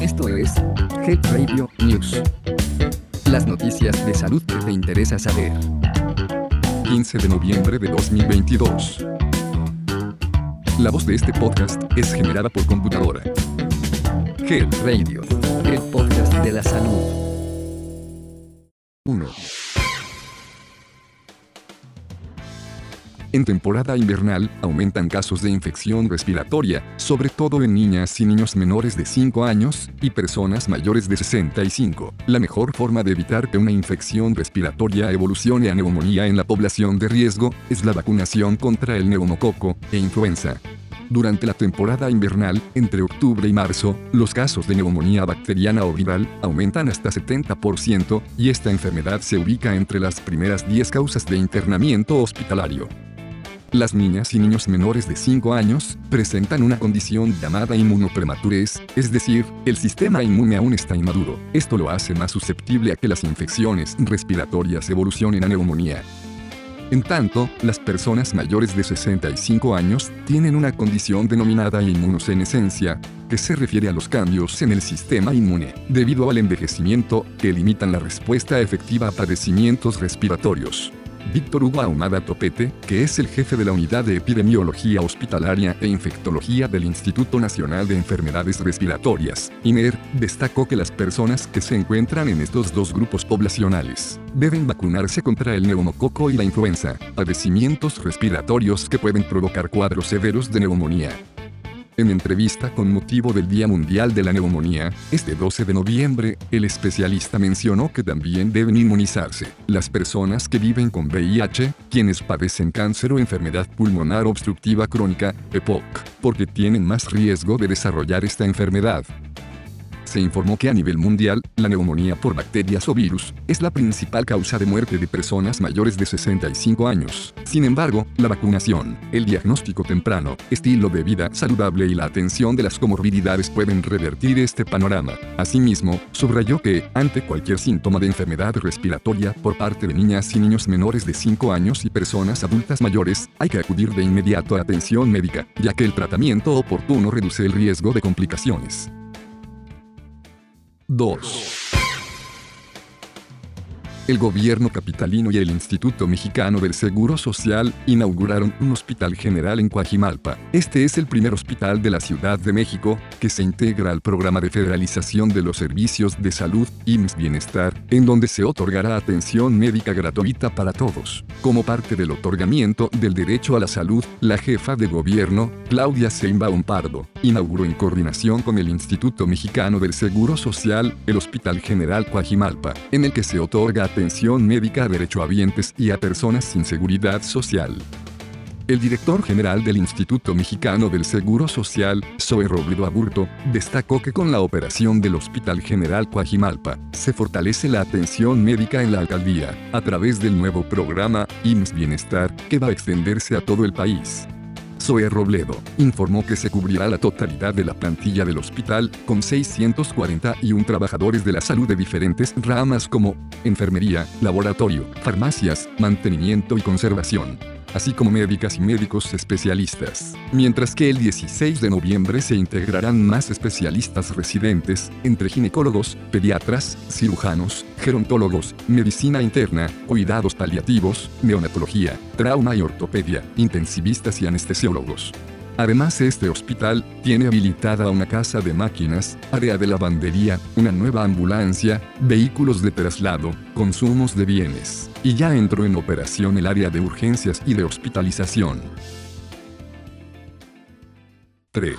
Esto es Health Radio News. Las noticias de salud que te interesa saber. 15 de noviembre de 2022. La voz de este podcast es generada por computadora. Health Radio, el podcast de la salud. 1. En temporada invernal, aumentan casos de infección respiratoria, sobre todo en niñas y niños menores de 5 años y personas mayores de 65. La mejor forma de evitar que una infección respiratoria evolucione a neumonía en la población de riesgo es la vacunación contra el neumococo e influenza. Durante la temporada invernal, entre octubre y marzo, los casos de neumonía bacteriana o viral aumentan hasta 70% y esta enfermedad se ubica entre las primeras 10 causas de internamiento hospitalario. Las niñas y niños menores de 5 años presentan una condición llamada inmunoprematurez, es decir, el sistema inmune aún está inmaduro. Esto lo hace más susceptible a que las infecciones respiratorias evolucionen a neumonía. En tanto, las personas mayores de 65 años tienen una condición denominada inmunosenescencia, que se refiere a los cambios en el sistema inmune, debido al envejecimiento, que limitan la respuesta efectiva a padecimientos respiratorios. Víctor Hugo Ahumada Topete, que es el jefe de la Unidad de Epidemiología Hospitalaria e Infectología del Instituto Nacional de Enfermedades Respiratorias, INER, destacó que las personas que se encuentran en estos dos grupos poblacionales deben vacunarse contra el neumococo y la influenza, padecimientos respiratorios que pueden provocar cuadros severos de neumonía. En entrevista con motivo del Día Mundial de la Neumonía, este 12 de noviembre, el especialista mencionó que también deben inmunizarse las personas que viven con VIH, quienes padecen cáncer o enfermedad pulmonar obstructiva crónica, EPOC, porque tienen más riesgo de desarrollar esta enfermedad se informó que a nivel mundial, la neumonía por bacterias o virus es la principal causa de muerte de personas mayores de 65 años. Sin embargo, la vacunación, el diagnóstico temprano, estilo de vida saludable y la atención de las comorbilidades pueden revertir este panorama. Asimismo, subrayó que, ante cualquier síntoma de enfermedad respiratoria por parte de niñas y niños menores de 5 años y personas adultas mayores, hay que acudir de inmediato a atención médica, ya que el tratamiento oportuno reduce el riesgo de complicaciones. dos. El gobierno capitalino y el Instituto Mexicano del Seguro Social inauguraron un hospital general en Coajimalpa. Este es el primer hospital de la Ciudad de México que se integra al programa de federalización de los servicios de salud IMSS Bienestar, en donde se otorgará atención médica gratuita para todos. Como parte del otorgamiento del derecho a la salud, la jefa de gobierno, Claudia Sheinbaum Pardo, inauguró en coordinación con el Instituto Mexicano del Seguro Social el Hospital General Coajimalpa, en el que se otorga atención médica a derechohabientes y a personas sin seguridad social. El director general del Instituto Mexicano del Seguro Social, Zoe Robledo Aburto, destacó que con la operación del Hospital General Coajimalpa, se fortalece la atención médica en la alcaldía, a través del nuevo programa IMSS Bienestar, que va a extenderse a todo el país. Zoe Robledo, informó que se cubrirá la totalidad de la plantilla del hospital, con 641 trabajadores de la salud de diferentes ramas como enfermería, laboratorio, farmacias, mantenimiento y conservación así como médicas y médicos especialistas. Mientras que el 16 de noviembre se integrarán más especialistas residentes, entre ginecólogos, pediatras, cirujanos, gerontólogos, medicina interna, cuidados paliativos, neonatología, trauma y ortopedia, intensivistas y anestesiólogos. Además, este hospital tiene habilitada una casa de máquinas, área de lavandería, una nueva ambulancia, vehículos de traslado, consumos de bienes, y ya entró en operación el área de urgencias y de hospitalización. 3.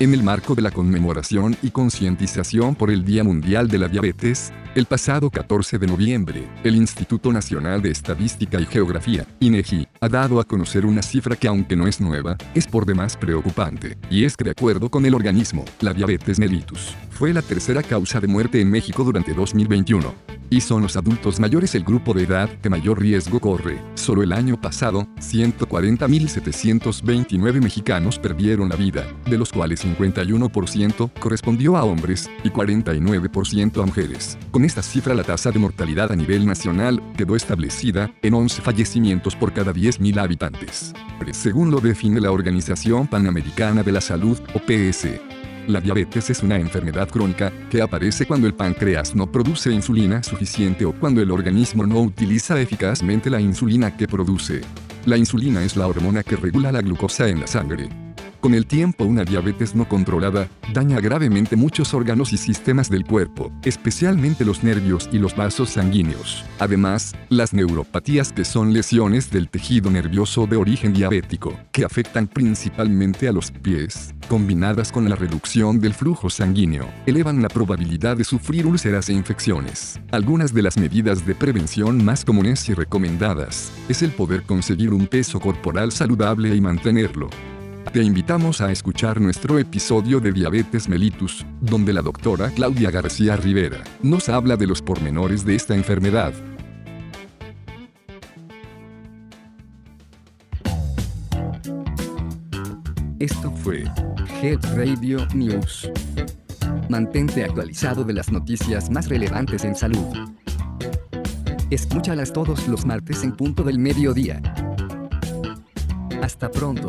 En el marco de la conmemoración y concientización por el Día Mundial de la Diabetes, el pasado 14 de noviembre, el Instituto Nacional de Estadística y Geografía, INEGI, ha dado a conocer una cifra que aunque no es nueva, es por demás preocupante, y es que de acuerdo con el organismo, la diabetes mellitus fue la tercera causa de muerte en México durante 2021. Y son los adultos mayores el grupo de edad que mayor riesgo corre. Solo el año pasado, 140.729 mexicanos perdieron la vida, de los cuales 51% correspondió a hombres y 49% a mujeres. Con esta cifra la tasa de mortalidad a nivel nacional quedó establecida en 11 fallecimientos por cada 10.000 habitantes. Según lo define la Organización Panamericana de la Salud, OPS, la diabetes es una enfermedad crónica que aparece cuando el páncreas no produce insulina suficiente o cuando el organismo no utiliza eficazmente la insulina que produce. La insulina es la hormona que regula la glucosa en la sangre. Con el tiempo una diabetes no controlada daña gravemente muchos órganos y sistemas del cuerpo, especialmente los nervios y los vasos sanguíneos. Además, las neuropatías que son lesiones del tejido nervioso de origen diabético, que afectan principalmente a los pies, combinadas con la reducción del flujo sanguíneo, elevan la probabilidad de sufrir úlceras e infecciones. Algunas de las medidas de prevención más comunes y recomendadas es el poder conseguir un peso corporal saludable y mantenerlo. Te invitamos a escuchar nuestro episodio de Diabetes mellitus, donde la doctora Claudia García Rivera nos habla de los pormenores de esta enfermedad. Esto fue Health Radio News. Mantente actualizado de las noticias más relevantes en salud. Escúchalas todos los martes en punto del mediodía. Hasta pronto.